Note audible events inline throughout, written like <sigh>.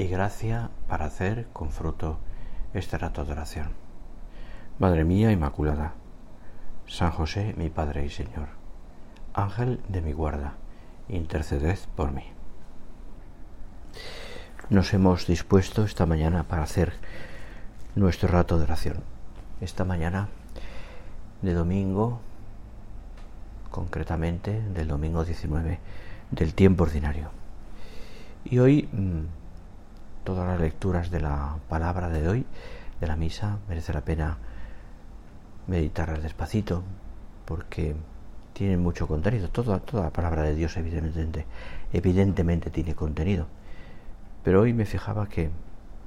y gracia para hacer con fruto este rato de oración. Madre mía Inmaculada, San José, mi Padre y Señor, Ángel de mi guarda, interceded por mí. Nos hemos dispuesto esta mañana para hacer nuestro rato de oración. Esta mañana de domingo, concretamente del domingo 19 del tiempo ordinario. Y hoy mmm, todas las lecturas de la palabra de hoy, de la misa, merece la pena meditarlas despacito, porque tienen mucho contenido. Toda, toda la palabra de Dios, evidentemente, evidentemente tiene contenido. Pero hoy me fijaba que,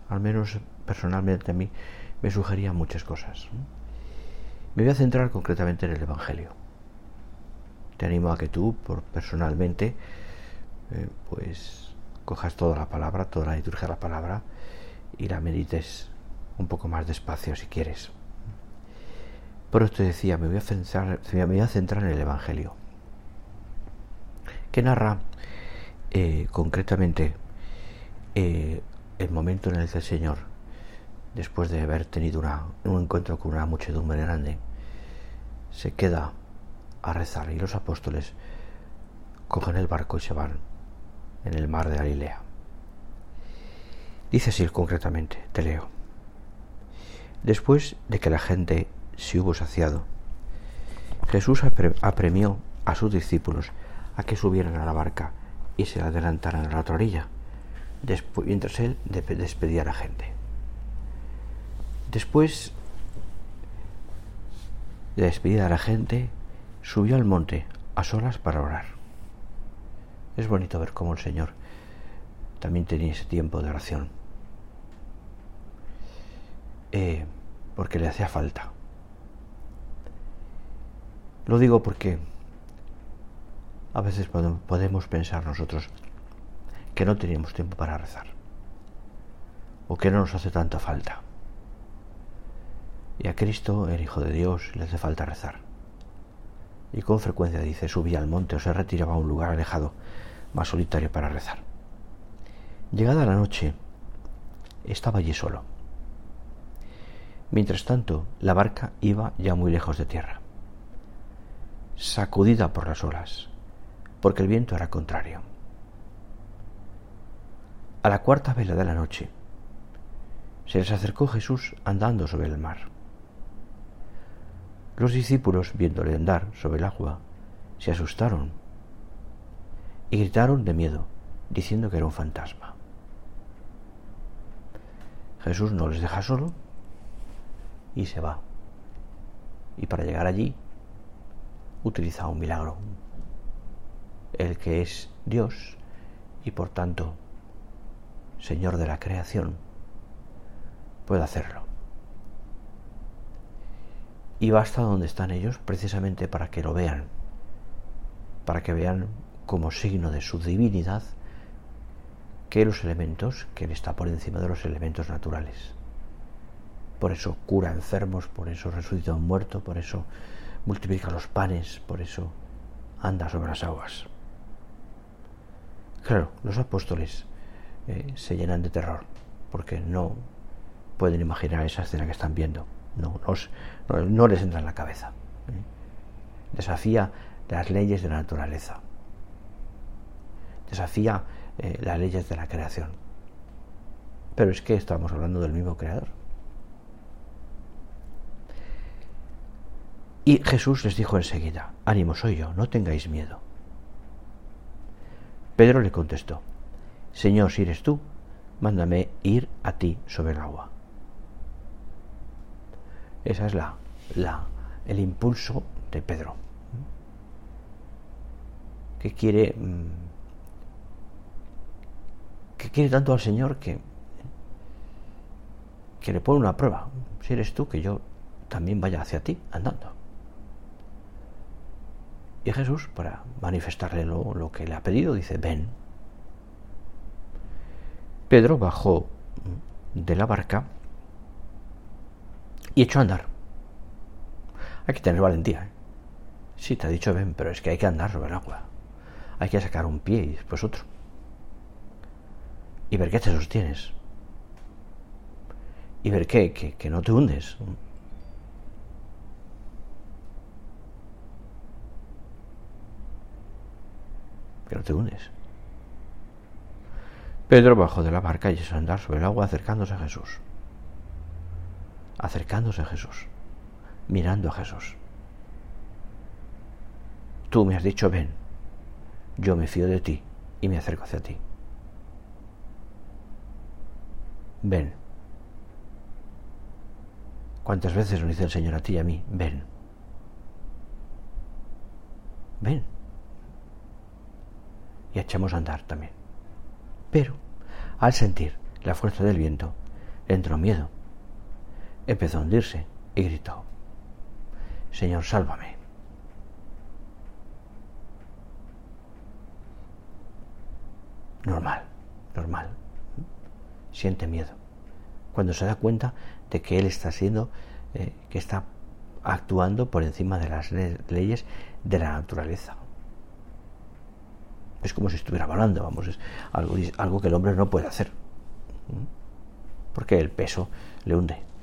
al menos personalmente a mí, me sugería muchas cosas. Me voy a centrar concretamente en el Evangelio. Te animo a que tú, por personalmente, eh, pues cojas toda la palabra, toda la liturgia de la palabra y la medites un poco más despacio si quieres. Por eso te decía, me voy a centrar, me voy a centrar en el Evangelio, que narra eh, concretamente eh, el momento en el que el Señor, después de haber tenido un encuentro con una muchedumbre grande, se queda a rezar y los apóstoles cogen el barco y se van en el mar de Galilea. Dice así concretamente, te leo. Después de que la gente se hubo saciado, Jesús apremió a sus discípulos a que subieran a la barca y se adelantaran a la otra orilla, mientras él despedía a la gente. Después de despedir a la gente, subió al monte a solas para orar. Es bonito ver cómo el Señor también tenía ese tiempo de oración. Eh, porque le hacía falta. Lo digo porque a veces podemos pensar nosotros que no teníamos tiempo para rezar o que no nos hace tanta falta. Y a Cristo, el Hijo de Dios, le hace falta rezar y con frecuencia dice subía al monte o se retiraba a un lugar alejado, más solitario para rezar. Llegada la noche, estaba allí solo. Mientras tanto, la barca iba ya muy lejos de tierra, sacudida por las olas, porque el viento era contrario. A la cuarta vela de la noche, se les acercó Jesús andando sobre el mar. Los discípulos, viéndole andar sobre el agua, se asustaron y gritaron de miedo, diciendo que era un fantasma. Jesús no les deja solo y se va. Y para llegar allí utiliza un milagro. El que es Dios y por tanto Señor de la creación puede hacerlo y va hasta donde están ellos precisamente para que lo vean, para que vean como signo de su divinidad que los elementos, que Él está por encima de los elementos naturales. por eso cura enfermos, por eso resucita a un muerto, por eso multiplica los panes, por eso anda sobre las aguas. Claro, los apóstoles eh, se llenan de terror porque no pueden imaginar esa escena que están viendo. No, no, les entra en la cabeza. ¿eh? Desafía las leyes de la naturaleza. Desafía eh, las leyes de la creación. Pero es que estamos hablando del mismo creador. Y Jesús les dijo enseguida, ánimo soy yo, no tengáis miedo. Pedro le contestó, Señor, si eres tú, mándame ir a ti sobre el agua. Esa es la, la, el impulso de Pedro, que quiere, mm, que quiere tanto al Señor que, que le pone una prueba. Si eres tú, que yo también vaya hacia ti andando. Y Jesús, para manifestarle lo, que le ha pedido, dice, ven. Pedro bajó de la barca y echó a andar. Hay que tener valentía. ¿eh? Sí, te ha dicho ven, pero es que hay que andar sobre el agua. Hay que sacar un pie y después otro. Y ver qué te sostienes. Y ver qué, que, que no te hundes. Que no te hundes. Pedro bajó de la barca y a andar sobre el agua acercándose a Jesús acercándose a Jesús, mirando a Jesús. Tú me has dicho, ven, yo me fío de ti y me acerco hacia ti. Ven. ¿Cuántas veces nos dice el Señor a ti y a mí? Ven. Ven. Y echamos a andar también. Pero, al sentir la fuerza del viento, entró miedo empezó a hundirse y gritó, Señor, sálvame. Normal, normal. Siente miedo. Cuando se da cuenta de que él está siendo, eh, que está actuando por encima de las leyes de la naturaleza. Es como si estuviera volando, vamos, es algo, algo que el hombre no puede hacer. Porque el peso le hunde.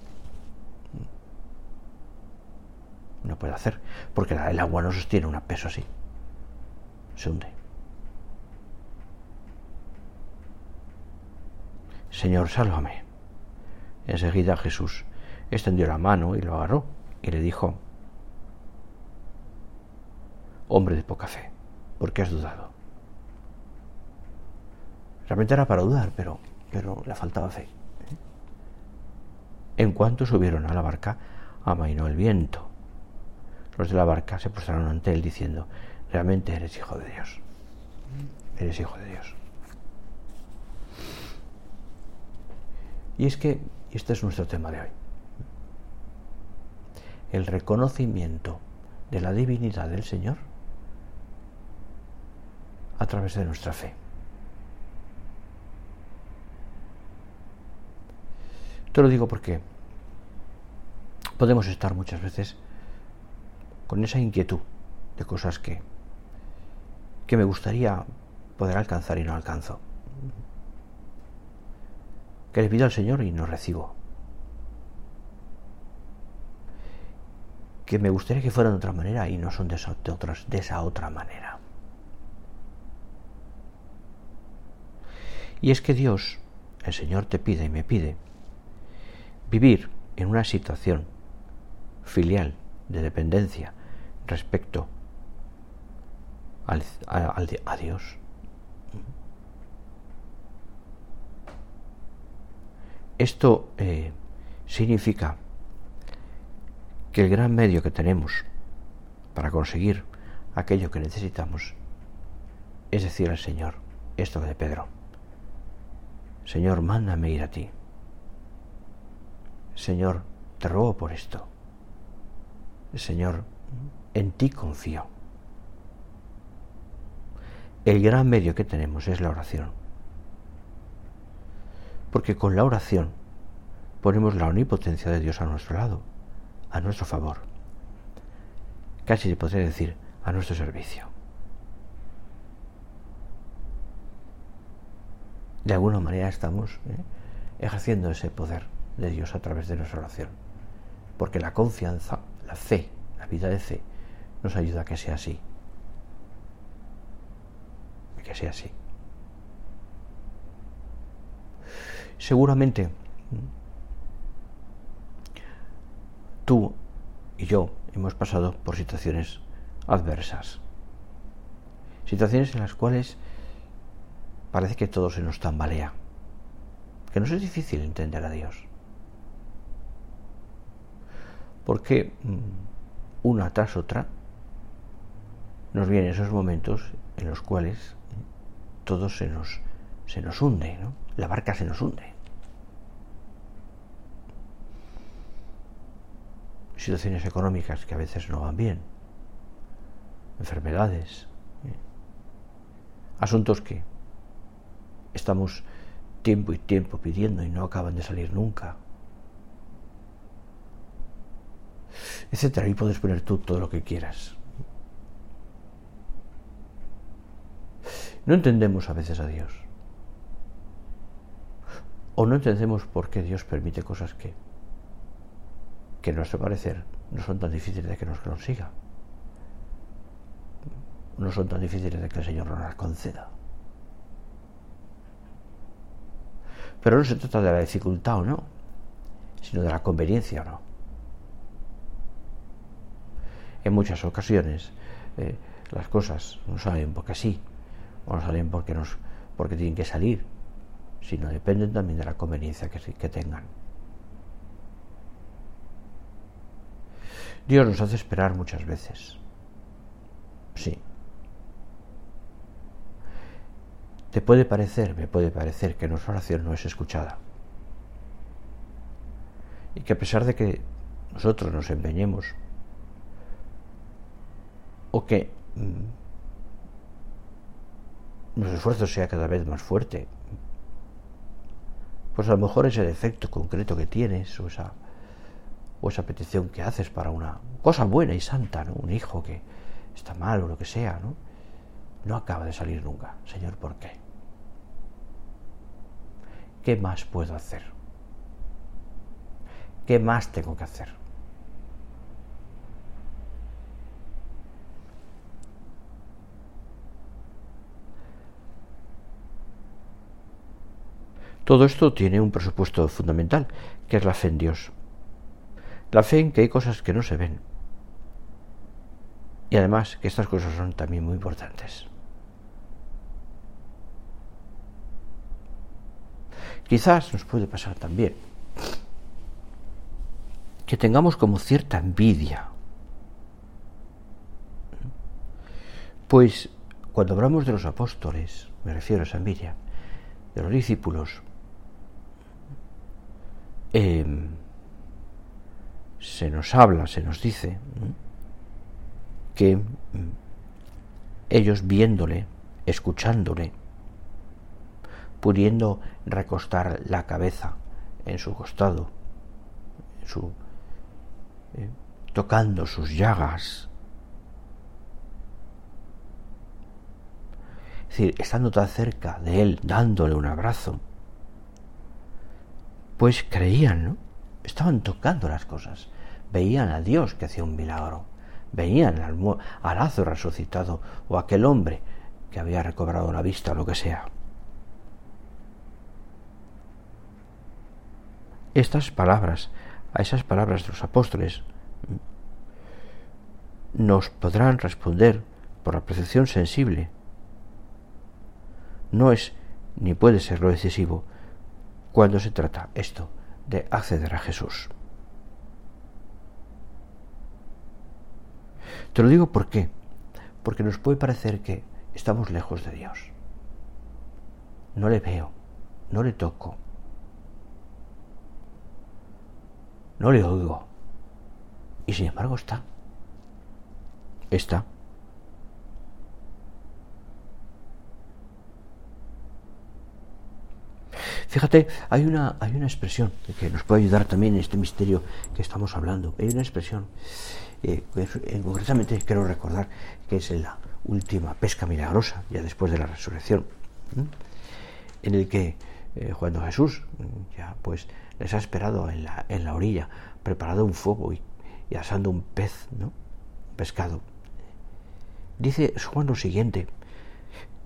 no puede hacer, porque el agua no sostiene un peso así, se hunde. Señor, sálvame. Enseguida Jesús extendió la mano y lo agarró y le dijo, hombre de poca fe, ¿por qué has dudado? Realmente era para dudar, pero, pero le faltaba fe. En cuanto subieron a la barca, amainó el viento los de la barca se postraron ante él diciendo, realmente eres hijo de Dios. Eres hijo de Dios. Y es que este es nuestro tema de hoy. El reconocimiento de la divinidad del Señor a través de nuestra fe. Te lo digo porque podemos estar muchas veces con esa inquietud de cosas que, que me gustaría poder alcanzar y no alcanzo. Que le pido al Señor y no recibo. Que me gustaría que fueran de otra manera y no son de esa, de esa otra manera. Y es que Dios, el Señor te pide y me pide vivir en una situación filial de dependencia respecto al, a, Dios. Esto eh, significa que el gran medio que tenemos para conseguir aquello que necesitamos es decir al Señor esto de Pedro. Señor, mándame ir a ti. Señor, te ruego por esto. Señor, en ti confío. El gran medio que tenemos es la oración. Porque con la oración ponemos la omnipotencia de Dios a nuestro lado, a nuestro favor. Casi se podría decir a nuestro servicio. De alguna manera estamos ¿eh? ejerciendo ese poder de Dios a través de nuestra oración. Porque la confianza, la fe, la vida de fe, nos ayuda a que sea así. que sea así. Seguramente tú y yo hemos pasado por situaciones adversas. Situaciones en las cuales parece que todo se nos tambalea. Que nos es difícil entender a Dios. Porque mm, una tras otra nos vienen esos momentos en los cuales todo se nos, se nos hunde, ¿no? la barca se nos hunde. Situaciones económicas que a veces no van bien, enfermedades, ¿eh? asuntos que estamos tiempo y tiempo pidiendo y no acaban de salir nunca, etcétera. Y puedes poner tú todo lo que quieras. No entendemos a veces a Dios. O no entendemos por qué Dios permite cosas que, que a nuestro parecer no son tan difíciles de que nos consiga. No son tan difíciles de que el Señor nos las conceda. Pero no se trata de la dificultad o no, sino de la conveniencia o no. En muchas ocasiones eh, las cosas no salen porque sí, o no salen porque, nos, porque tienen que salir, sino dependen también de la conveniencia que, que tengan. Dios nos hace esperar muchas veces. Sí. Te puede parecer, me puede parecer que nuestra oración no es escuchada. Y que a pesar de que nosotros nos empeñemos o que mm, nuestro esfuerzo sea cada vez más fuerte, pues a lo mejor ese defecto concreto que tienes o esa, o esa petición que haces para una cosa buena y santa, ¿no? un hijo que está mal o lo que sea, ¿no? no acaba de salir nunca. Señor, ¿por qué? ¿Qué más puedo hacer? ¿Qué más tengo que hacer? Todo esto tiene un presupuesto fundamental, que es la fe en Dios. La fe en que hay cosas que no se ven. Y además que estas cosas son también muy importantes. Quizás nos puede pasar también que tengamos como cierta envidia. Pues cuando hablamos de los apóstoles, me refiero a esa envidia, de los discípulos, Em, se nos habla, se nos dice que mm, ellos viéndole, escuchándole, pudiendo recostar la cabeza en su costado, su, eh, tocando sus llagas, es decir, estando tan cerca de él, dándole un abrazo, pues creían, ¿no? Estaban tocando las cosas, veían a Dios que hacía un milagro, veían al, al Lazo resucitado o aquel hombre que había recobrado la vista o lo que sea. Estas palabras, a esas palabras de los apóstoles, nos podrán responder por la percepción sensible. No es ni puede ser lo decisivo, cuando se trata esto de acceder a Jesús. Te lo digo por qué. Porque nos puede parecer que estamos lejos de Dios. No le veo, no le toco, no le oigo. Y sin embargo está. Está. Fíjate, hay una, hay una expresión que nos puede ayudar también en este misterio que estamos hablando. Hay una expresión, eh, concretamente quiero recordar que es en la última pesca milagrosa, ya después de la resurrección, en el que eh, cuando Jesús ya pues les ha esperado en la, en la orilla, preparado un fuego y, y asando un pez, ¿no? Un pescado. Dice Juan lo siguiente,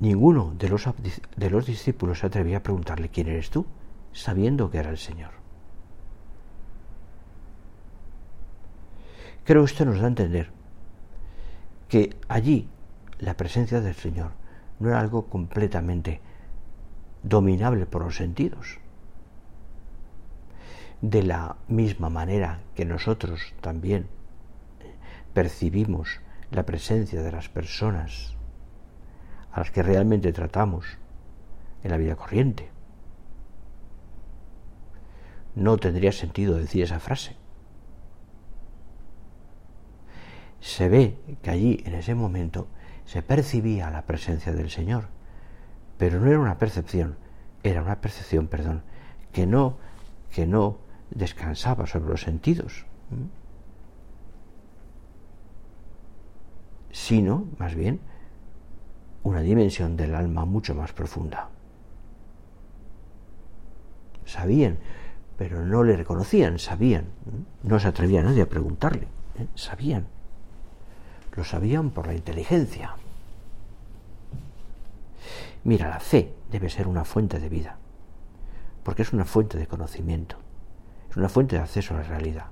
ninguno de los, de los discípulos se atrevía a preguntarle quién eres tú, sabiendo que era el Señor. Creo que esto nos da a entender que allí la presencia del Señor no era algo completamente dominable por los sentidos. De la misma manera que nosotros también percibimos la presencia de las personas a las que realmente tratamos en la vida corriente. No tendría sentido decir esa frase. Se ve que allí, en ese momento, se percibía la presencia del Señor, pero no era una percepción, era una percepción, perdón, que no, que no descansaba sobre los sentidos, sino, más bien, una dimensión del alma mucho más profunda. Sabían, pero no le reconocían, sabían, no se atrevía nadie a preguntarle, ¿eh? sabían, lo sabían por la inteligencia. Mira, la fe debe ser una fuente de vida, porque es una fuente de conocimiento, es una fuente de acceso a la realidad.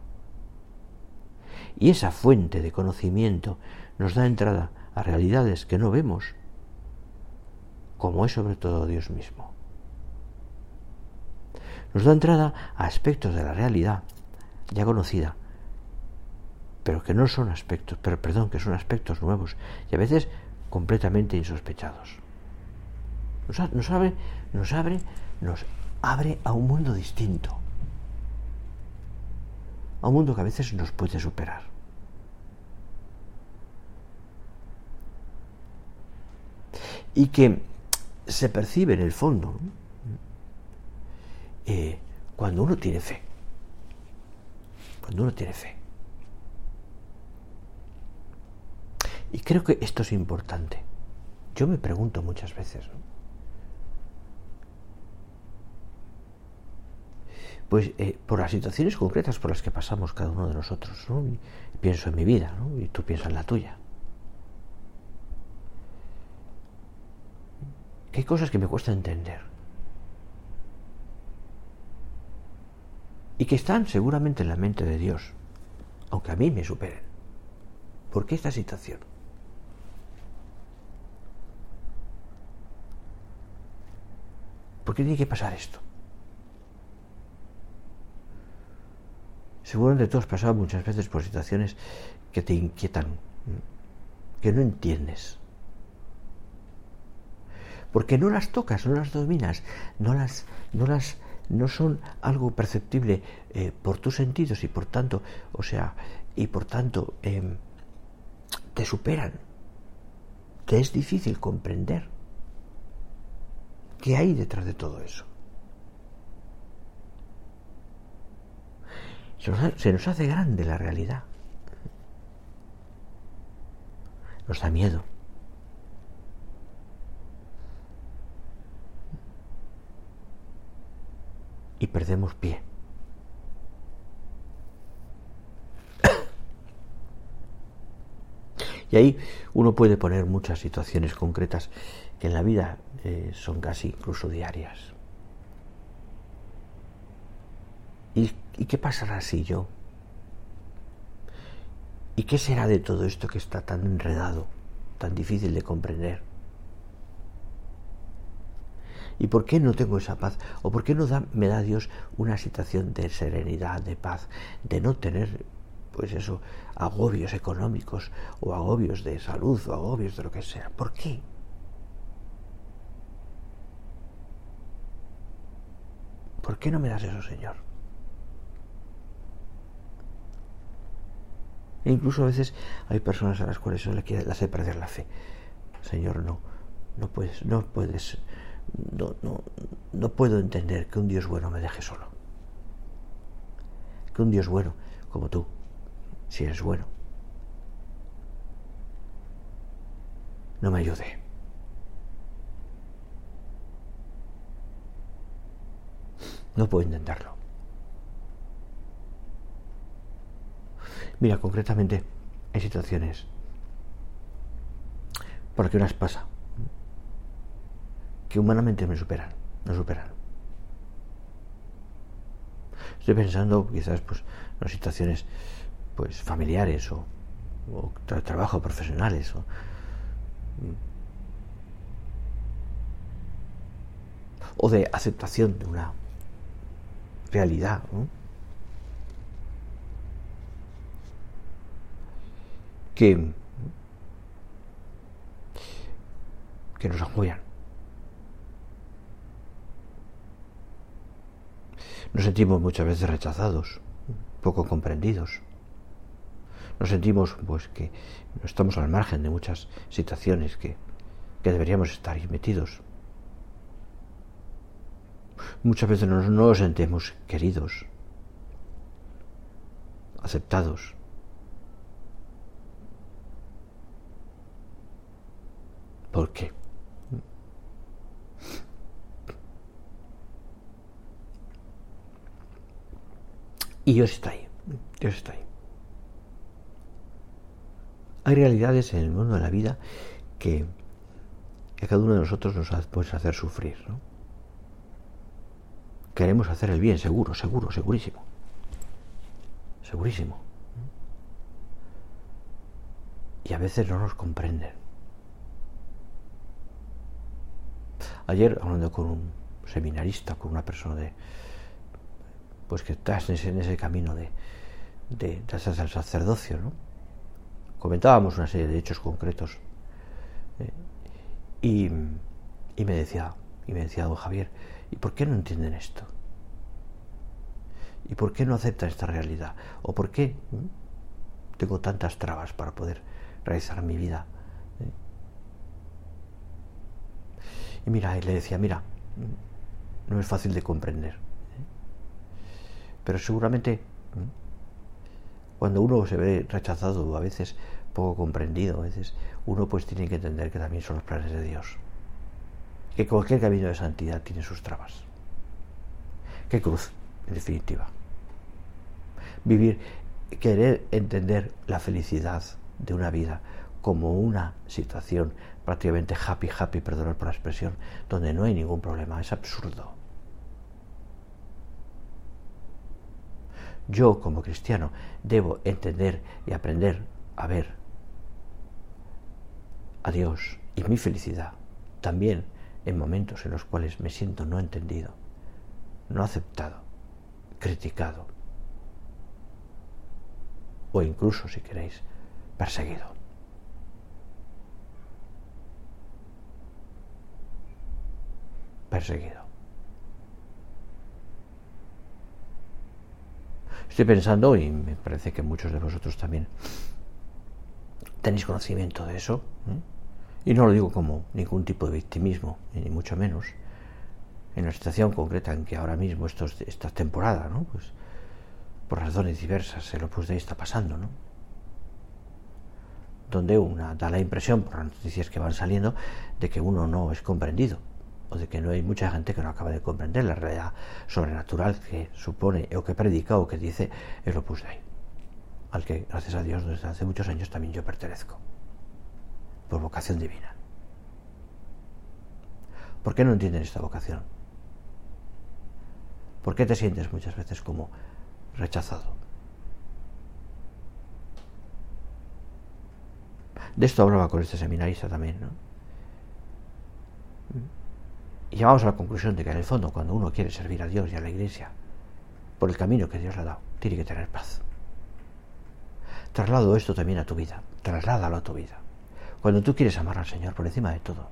Y esa fuente de conocimiento nos da entrada a realidades que no vemos, como es sobre todo Dios mismo. Nos da entrada a aspectos de la realidad ya conocida, pero que no son aspectos, pero perdón, que son aspectos nuevos y a veces completamente insospechados. Nos, abre, nos abre, nos abre a un mundo distinto, a un mundo que a veces nos puede superar. Y que se percibe en el fondo eh, cuando uno tiene fe. Cuando uno tiene fe. Y creo que esto es importante. Yo me pregunto muchas veces, pues eh, por las situaciones concretas por las que pasamos cada uno de nosotros. ¿no? pienso en mi vida ¿no? y tú piensas en la tuya. que hay cosas que me cuesta entender. Y que están seguramente en la mente de Dios, aunque a mí me superen. ¿Por qué esta situación? ¿Por qué tiene que pasar esto? Seguramente tú has pasado muchas veces por situaciones que te inquietan, que no entiendes porque no las tocas, no las dominas, no las, no las, no son algo perceptible eh, por tus sentidos y por tanto, o sea, y por tanto em, te superan. Te es difícil comprender qué hay detrás de todo eso. se nos hace grande la realidad. Nos da miedo. y perdemos pie. <coughs> Y ahí uno puede poner muchas situaciones concretas que en la vida eh, son casi incluso diarias. ¿Y, ¿Y qué pasará si yo? ¿Y qué será de todo esto que está tan enredado, tan difícil de comprender? ¿Y por qué no tengo esa paz? ¿O por qué no da, me da Dios una situación de serenidad, de paz, de no tener, pues eso, agobios económicos o agobios de salud o agobios de lo que sea? ¿Por qué? ¿Por qué no me das eso, Señor? E incluso a veces hay personas a las cuales eso le hace perder la fe. Señor, no, no puedes, no puedes no, no, no puedo entender que un Dios bueno me deje solo. Que un Dios bueno, como tú, si eres bueno, no me ayude. No puedo entenderlo. Mira, concretamente, hay situaciones por las pasa que humanamente me superan, no superan. Estoy pensando quizás pues en situaciones pues familiares o, trabajo profesionales o de aceptación de una realidad. Que, que nos apoyan. Nos sentimos muchas veces rechazados, poco comprendidos. Nos sentimos pues que estamos al margen de muchas situaciones que, que deberíamos estar metidos. Muchas veces no, no nos sentimos queridos, aceptados. ¿Por qué? Y Dios está ahí. Dios está ahí. Hay realidades en el mundo de la vida que, que cada uno de nosotros nos puede hacer sufrir. ¿no? Queremos hacer el bien, seguro, seguro, segurísimo. Segurísimo. Y a veces no nos comprenden. Ayer, hablando con un seminarista, con una persona de, pues que estás en ese, camino de, de, del sacerdocio, ¿no? Comentábamos una serie de hechos concretos eh, y, y, me decía, y me decía don Javier, ¿y por qué no entienden esto? ¿Y por qué no aceptan esta realidad? ¿O por qué tengo tantas trabas para poder realizar mi vida? ¿Eh? Y mira, y le decía, mira, no es fácil de comprender. Pero seguramente cuando uno se ve rechazado, a veces poco comprendido, a veces uno pues tiene que entender que también son los planes de Dios. Que cualquier camino de santidad tiene sus trabas. Qué cruz, en definitiva. Vivir, querer entender la felicidad de una vida como una situación prácticamente happy, happy, perdonad por la expresión, donde no hay ningún problema, es absurdo. yo como cristiano debo entender y aprender a ver a Dios y mi felicidad también en momentos en los cuales me siento no entendido, no aceptado, criticado o incluso, si queréis, perseguido. Perseguido. Estoy pensando, y me parece que muchos de vosotros también tenéis conocimiento de eso, y no lo digo como ningún tipo de victimismo, ni mucho menos, en la situación concreta en que ahora mismo esto, esta temporada, ¿no? pues, por razones diversas, el Opus Dei está pasando, ¿no? donde una da la impresión, por las noticias que van saliendo, de que uno no es comprendido o de que no hay mucha gente que no acaba de comprender la realidad sobrenatural que supone o que predica o que dice el Opus Dei, al que, gracias a Dios, desde hace muchos años también yo pertenezco, por vocación divina. ¿Por qué no entienden esta vocación? ¿Por qué te sientes muchas veces como rechazado? De esto hablaba con este seminarista también, ¿no? Y llegamos a la conclusión de que en el fondo cuando uno quiere servir a Dios y a la Iglesia por el camino que Dios le ha dado, tiene que tener paz. Traslado esto también a tu vida, trasládalo a tu vida. Cuando tú quieres amar al Señor por encima de todo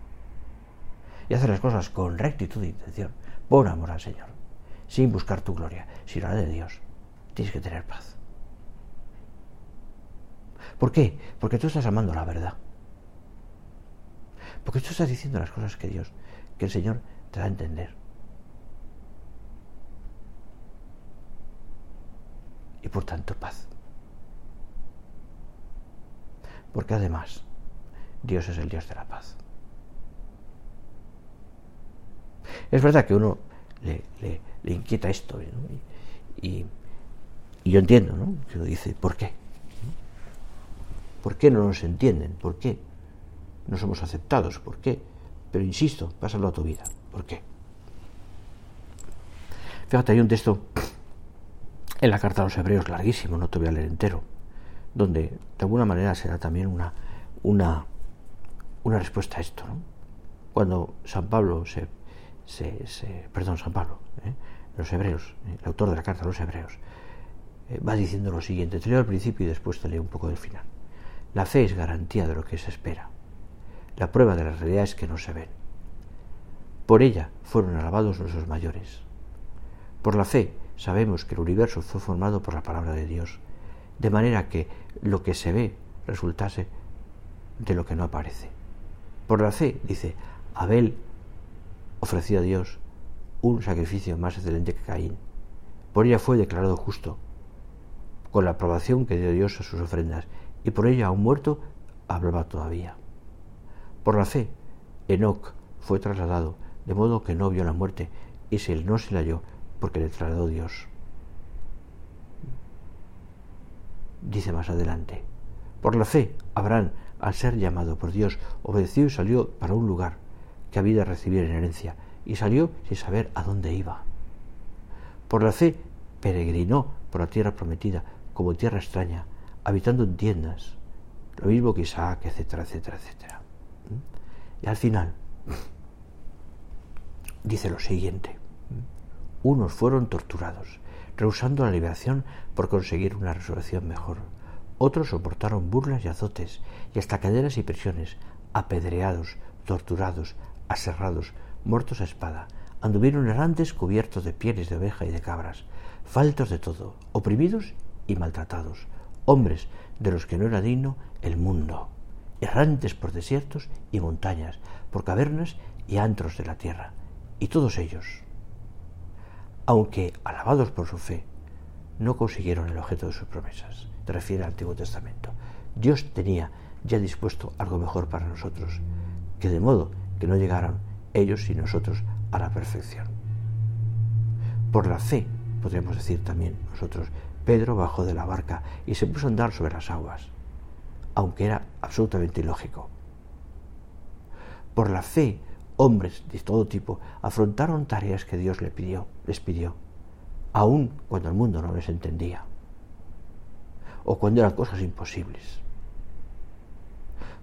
y hacer las cosas con rectitud de intención, por amor al Señor, sin buscar tu gloria, sino la de Dios, tienes que tener paz. ¿Por qué? Porque tú estás amando la verdad. Porque tú estás diciendo las cosas que Dios que el Señor te da a entender. Y por tanto paz. Porque además Dios es el Dios de la paz. Es verdad que uno le, inquieta esto y, yo entiendo, ¿no? Que uno dice, ¿por qué? ¿Por qué no nos entienden? ¿Por qué no somos aceptados? ¿Por qué? Pero insisto, pásalo a tu vida. ¿Por qué? Fíjate, hay un texto en la carta a los hebreos larguísimo, no te voy a leer entero, donde de alguna manera será también una, una, una respuesta a esto. ¿no? Cuando San Pablo se, se, perdón, San Pablo, ¿eh? los hebreos, ¿eh? el autor de la carta a los hebreos, eh, va diciendo lo siguiente, te leo al principio y después te leo un poco del final. La fe es garantía de lo que se espera. La prueba de la realidad es que no se ven. Por ella fueron alabados nuestros mayores. Por la fe sabemos que el universo fue formado por la palabra de Dios, de manera que lo que se ve resultase de lo que no aparece. Por la fe, dice, Abel ofreció a Dios un sacrificio más excelente que Caín. Por ella fue declarado justo, con la aprobación que dio Dios a sus ofrendas, y por ella, aún muerto, hablaba todavía. Por la fe, Enoc fue trasladado, de modo que no vio la muerte, y se no se la halló, porque le trasladó Dios. Dice más adelante, por la fe, Abraham, al ser llamado por Dios, obedeció y salió para un lugar que había de recibir en herencia, y salió sin saber a dónde iba. Por la fe, peregrinó por la tierra prometida, como tierra extraña, habitando en tiendas, lo mismo que Isaac, etcétera, etcétera, etcétera. Y al final <clears throat> dice lo siguiente, unos fueron torturados, rehusando la liberación por conseguir una resurrección mejor. Otros soportaron burlas y azotes, y hasta cadenas y prisiones, apedreados, torturados, aserrados, muertos a espada, anduvieron errantes cubiertos de pieles de oveja y de cabras, faltos de todo, oprimidos y maltratados, hombres de los que no era digno el mundo, errantes por desiertos y montañas, por cavernas y antros de la tierra. Y todos ellos, aunque alabados por su fe, no consiguieron el objeto de sus promesas. Refiere al Antiguo Testamento. Dios tenía ya dispuesto algo mejor para nosotros, que de modo que no llegaran ellos y nosotros a la perfección. Por la fe, podríamos decir también nosotros, Pedro bajó de la barca y se puso a andar sobre las aguas, aunque era absolutamente ilógico. Por la fe, hombres de todo tipo afrontaron tareas que Dios le pidió, les pidió, aun cuando el mundo no les entendía, o cuando eran cosas imposibles.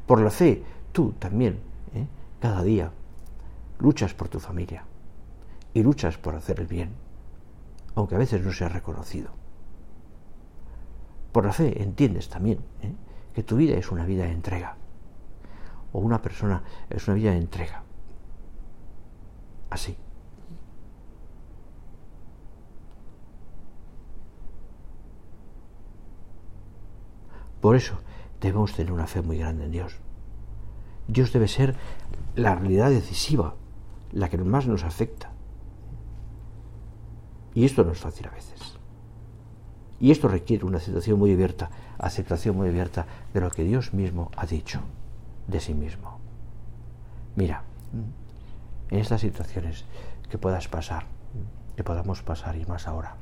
Por la fe, tú también, ¿eh? cada día, luchas por tu familia y luchas por hacer el bien, aunque a veces no sea reconocido. Por la fe entiendes también ¿eh? que tu vida es una vida de entrega. O una persona es una vida de entrega. Así. Por eso debemos tener una fe muy grande en Dios. Dios debe ser la realidad decisiva, la que más nos afecta. Y esto no es fácil a veces. Y esto requiere una situación muy abierta, aceptación muy abierta de lo que Dios mismo ha dicho de sí mismo. Mira, en estas situaciones que puedas pasar, que podamos pasar y más ahora,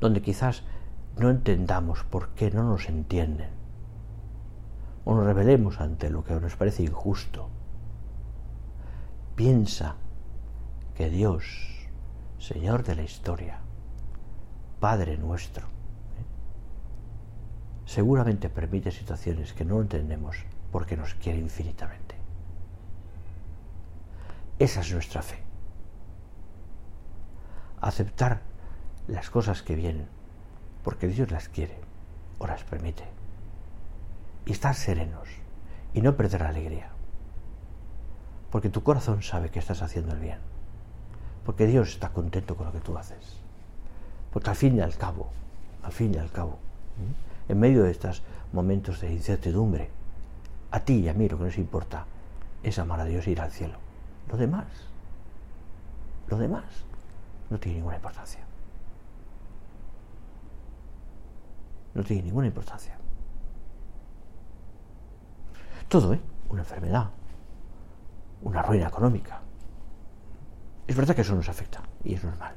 donde quizás no entendamos por qué no nos entienden, o nos rebelemos ante lo que nos parece injusto, piensa que Dios, Señor de la historia, Padre nuestro. ¿eh? Seguramente permite situaciones que no entendemos porque nos quiere infinitamente. Esa es nuestra fe. Aceptar las cosas que vienen porque Dios las quiere o las permite. Y estar serenos y no perder la alegría. Porque tu corazón sabe que estás haciendo el bien. Porque Dios está contento con lo que tú haces. Porque al fin y al cabo, al fin y al cabo, en medio de estos momentos de incertidumbre, a ti y a mí lo que nos importa es amar a Dios e ir al cielo. Lo demás, lo demás no tiene ninguna importancia. No tiene ninguna importancia. Todo, ¿eh? Una enfermedad, una ruina económica. Es verdad que eso nos afecta y es normal,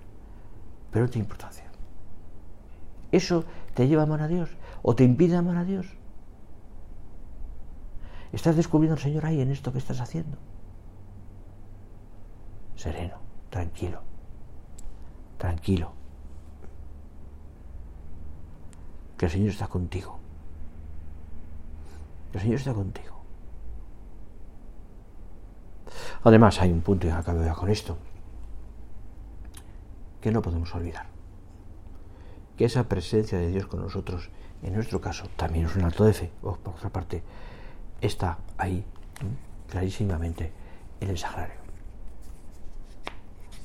pero no tiene importancia. ¿Eso te lleva a amar a Dios o te impide amar a Dios? ¿Estás descubriendo al Señor ahí en esto que estás haciendo? Sereno, tranquilo, tranquilo. Que el Señor está contigo. El Señor está contigo. Además, hay un punto, y acabo ya con esto, que no podemos olvidar. Que esa presencia de Dios con nosotros, en nuestro caso, también es un acto de fe, o por otra parte, está ahí clarísimamente en el sagrario.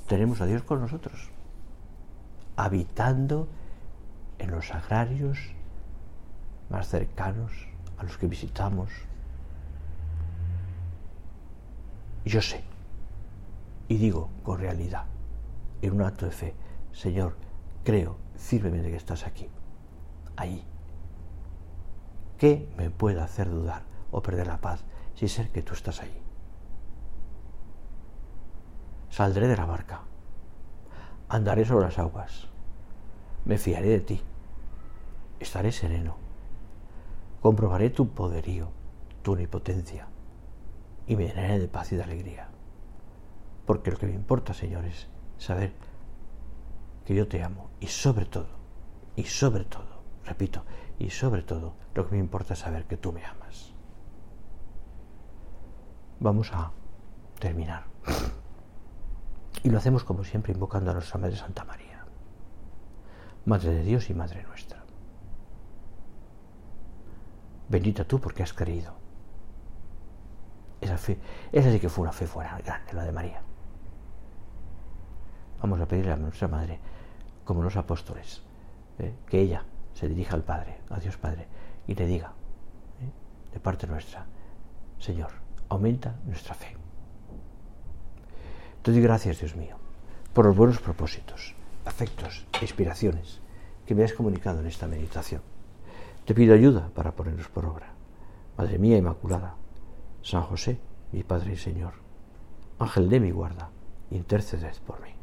Tenemos a Dios con nosotros, habitando en los sagrarios más cercanos a los que visitamos. Yo sé, y digo con realidad, en un acto de fe, Señor, creo firmemente que estás aquí, ahí. ¿Qué me puede hacer dudar o perder la paz si ser que tú estás ahí? Saldré de la barca, andaré sobre las aguas, me fiaré de ti, estaré sereno, comprobaré tu poderío, tu omnipotencia, y me llenaré de paz y de alegría. Porque lo que me importa, Señor, es saber que yo te amo y sobre todo, y sobre todo, repito, y sobre todo, lo que me importa es saber que tú me amas. Vamos a terminar. Y lo hacemos como siempre invocando a nuestra Madre Santa María, Madre de Dios y Madre nuestra. Bendita tú porque has creído. Esa fe, esa sí que fue una fe fuera grande, la de María. Vamos a pedirle a nuestra Madre, como los apóstoles, ¿eh? que ella se dirija al Padre, a Dios Padre, y le diga, ¿eh? de parte nuestra, Señor, aumenta nuestra fe. Te doy gracias, Dios mío, por los buenos propósitos, afectos, inspiraciones que me has comunicado en esta meditación. Te pido ayuda para ponerlos por obra. Madre mía Inmaculada, San José, mi Padre y Señor, Ángel de mi guarda, interceded por mí.